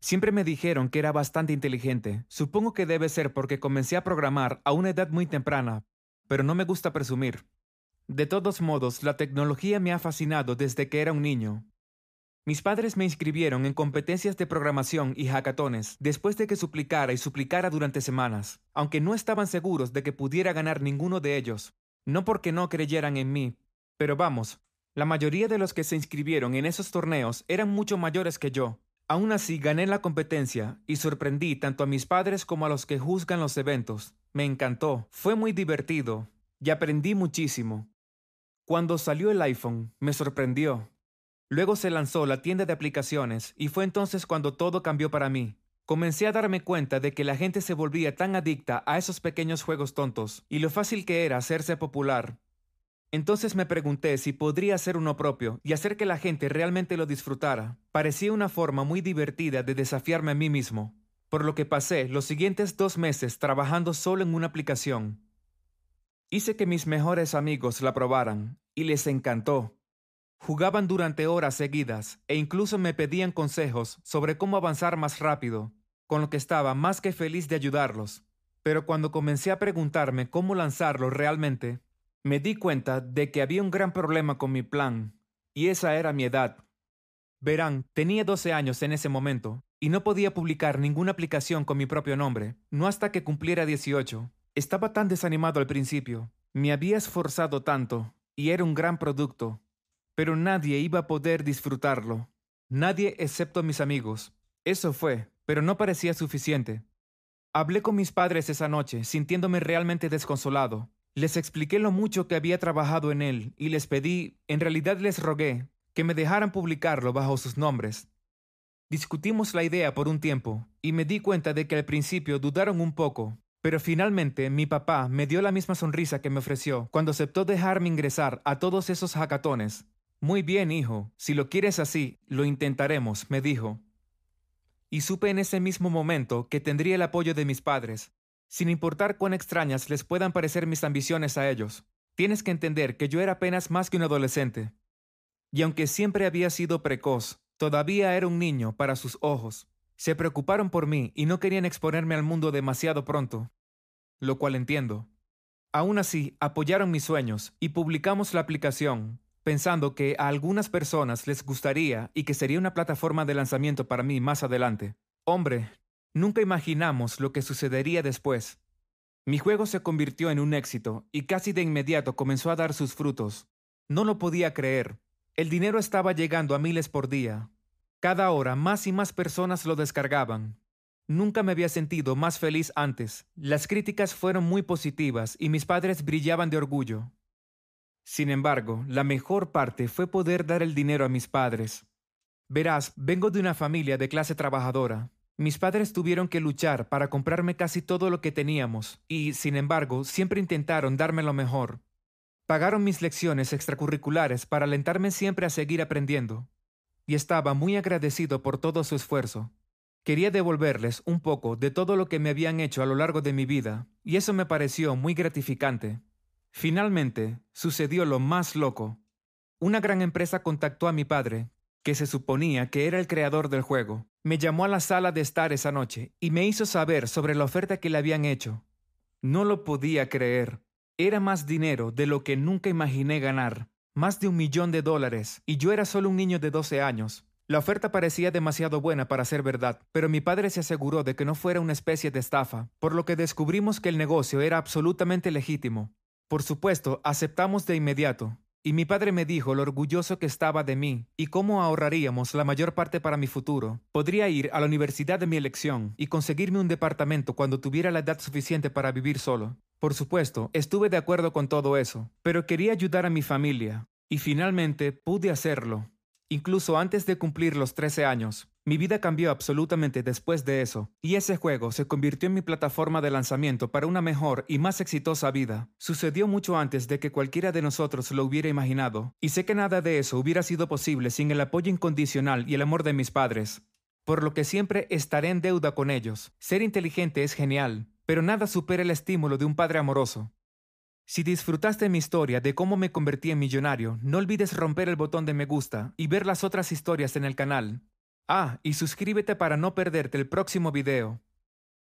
Siempre me dijeron que era bastante inteligente. Supongo que debe ser porque comencé a programar a una edad muy temprana, pero no me gusta presumir. De todos modos, la tecnología me ha fascinado desde que era un niño. Mis padres me inscribieron en competencias de programación y hackatones después de que suplicara y suplicara durante semanas, aunque no estaban seguros de que pudiera ganar ninguno de ellos. No porque no creyeran en mí, pero vamos, la mayoría de los que se inscribieron en esos torneos eran mucho mayores que yo. Aún así gané la competencia y sorprendí tanto a mis padres como a los que juzgan los eventos. Me encantó, fue muy divertido y aprendí muchísimo. Cuando salió el iPhone, me sorprendió. Luego se lanzó la tienda de aplicaciones y fue entonces cuando todo cambió para mí. Comencé a darme cuenta de que la gente se volvía tan adicta a esos pequeños juegos tontos y lo fácil que era hacerse popular. Entonces me pregunté si podría hacer uno propio y hacer que la gente realmente lo disfrutara. Parecía una forma muy divertida de desafiarme a mí mismo, por lo que pasé los siguientes dos meses trabajando solo en una aplicación. Hice que mis mejores amigos la probaran y les encantó. Jugaban durante horas seguidas e incluso me pedían consejos sobre cómo avanzar más rápido, con lo que estaba más que feliz de ayudarlos. Pero cuando comencé a preguntarme cómo lanzarlo realmente, me di cuenta de que había un gran problema con mi plan, y esa era mi edad. Verán, tenía 12 años en ese momento, y no podía publicar ninguna aplicación con mi propio nombre, no hasta que cumpliera 18. Estaba tan desanimado al principio, me había esforzado tanto, y era un gran producto, pero nadie iba a poder disfrutarlo. Nadie excepto mis amigos. Eso fue, pero no parecía suficiente. Hablé con mis padres esa noche, sintiéndome realmente desconsolado. Les expliqué lo mucho que había trabajado en él y les pedí, en realidad les rogué, que me dejaran publicarlo bajo sus nombres. Discutimos la idea por un tiempo y me di cuenta de que al principio dudaron un poco, pero finalmente mi papá me dio la misma sonrisa que me ofreció cuando aceptó dejarme ingresar a todos esos hackatones muy bien, hijo, si lo quieres así, lo intentaremos, me dijo. Y supe en ese mismo momento que tendría el apoyo de mis padres, sin importar cuán extrañas les puedan parecer mis ambiciones a ellos. Tienes que entender que yo era apenas más que un adolescente. Y aunque siempre había sido precoz, todavía era un niño para sus ojos. Se preocuparon por mí y no querían exponerme al mundo demasiado pronto, lo cual entiendo. Aún así, apoyaron mis sueños y publicamos la aplicación, pensando que a algunas personas les gustaría y que sería una plataforma de lanzamiento para mí más adelante. Hombre, nunca imaginamos lo que sucedería después. Mi juego se convirtió en un éxito y casi de inmediato comenzó a dar sus frutos. No lo podía creer. El dinero estaba llegando a miles por día. Cada hora más y más personas lo descargaban. Nunca me había sentido más feliz antes. Las críticas fueron muy positivas y mis padres brillaban de orgullo. Sin embargo, la mejor parte fue poder dar el dinero a mis padres. Verás, vengo de una familia de clase trabajadora. Mis padres tuvieron que luchar para comprarme casi todo lo que teníamos, y, sin embargo, siempre intentaron darme lo mejor. Pagaron mis lecciones extracurriculares para alentarme siempre a seguir aprendiendo, y estaba muy agradecido por todo su esfuerzo. Quería devolverles un poco de todo lo que me habían hecho a lo largo de mi vida, y eso me pareció muy gratificante. Finalmente, sucedió lo más loco. Una gran empresa contactó a mi padre, que se suponía que era el creador del juego. Me llamó a la sala de estar esa noche y me hizo saber sobre la oferta que le habían hecho. No lo podía creer. Era más dinero de lo que nunca imaginé ganar. Más de un millón de dólares, y yo era solo un niño de 12 años. La oferta parecía demasiado buena para ser verdad, pero mi padre se aseguró de que no fuera una especie de estafa, por lo que descubrimos que el negocio era absolutamente legítimo. Por supuesto, aceptamos de inmediato, y mi padre me dijo lo orgulloso que estaba de mí y cómo ahorraríamos la mayor parte para mi futuro. Podría ir a la universidad de mi elección y conseguirme un departamento cuando tuviera la edad suficiente para vivir solo. Por supuesto, estuve de acuerdo con todo eso, pero quería ayudar a mi familia, y finalmente pude hacerlo. Incluso antes de cumplir los 13 años, mi vida cambió absolutamente después de eso, y ese juego se convirtió en mi plataforma de lanzamiento para una mejor y más exitosa vida. Sucedió mucho antes de que cualquiera de nosotros lo hubiera imaginado, y sé que nada de eso hubiera sido posible sin el apoyo incondicional y el amor de mis padres, por lo que siempre estaré en deuda con ellos. Ser inteligente es genial, pero nada supera el estímulo de un padre amoroso. Si disfrutaste mi historia de cómo me convertí en millonario, no olvides romper el botón de me gusta y ver las otras historias en el canal. Ah, y suscríbete para no perderte el próximo video.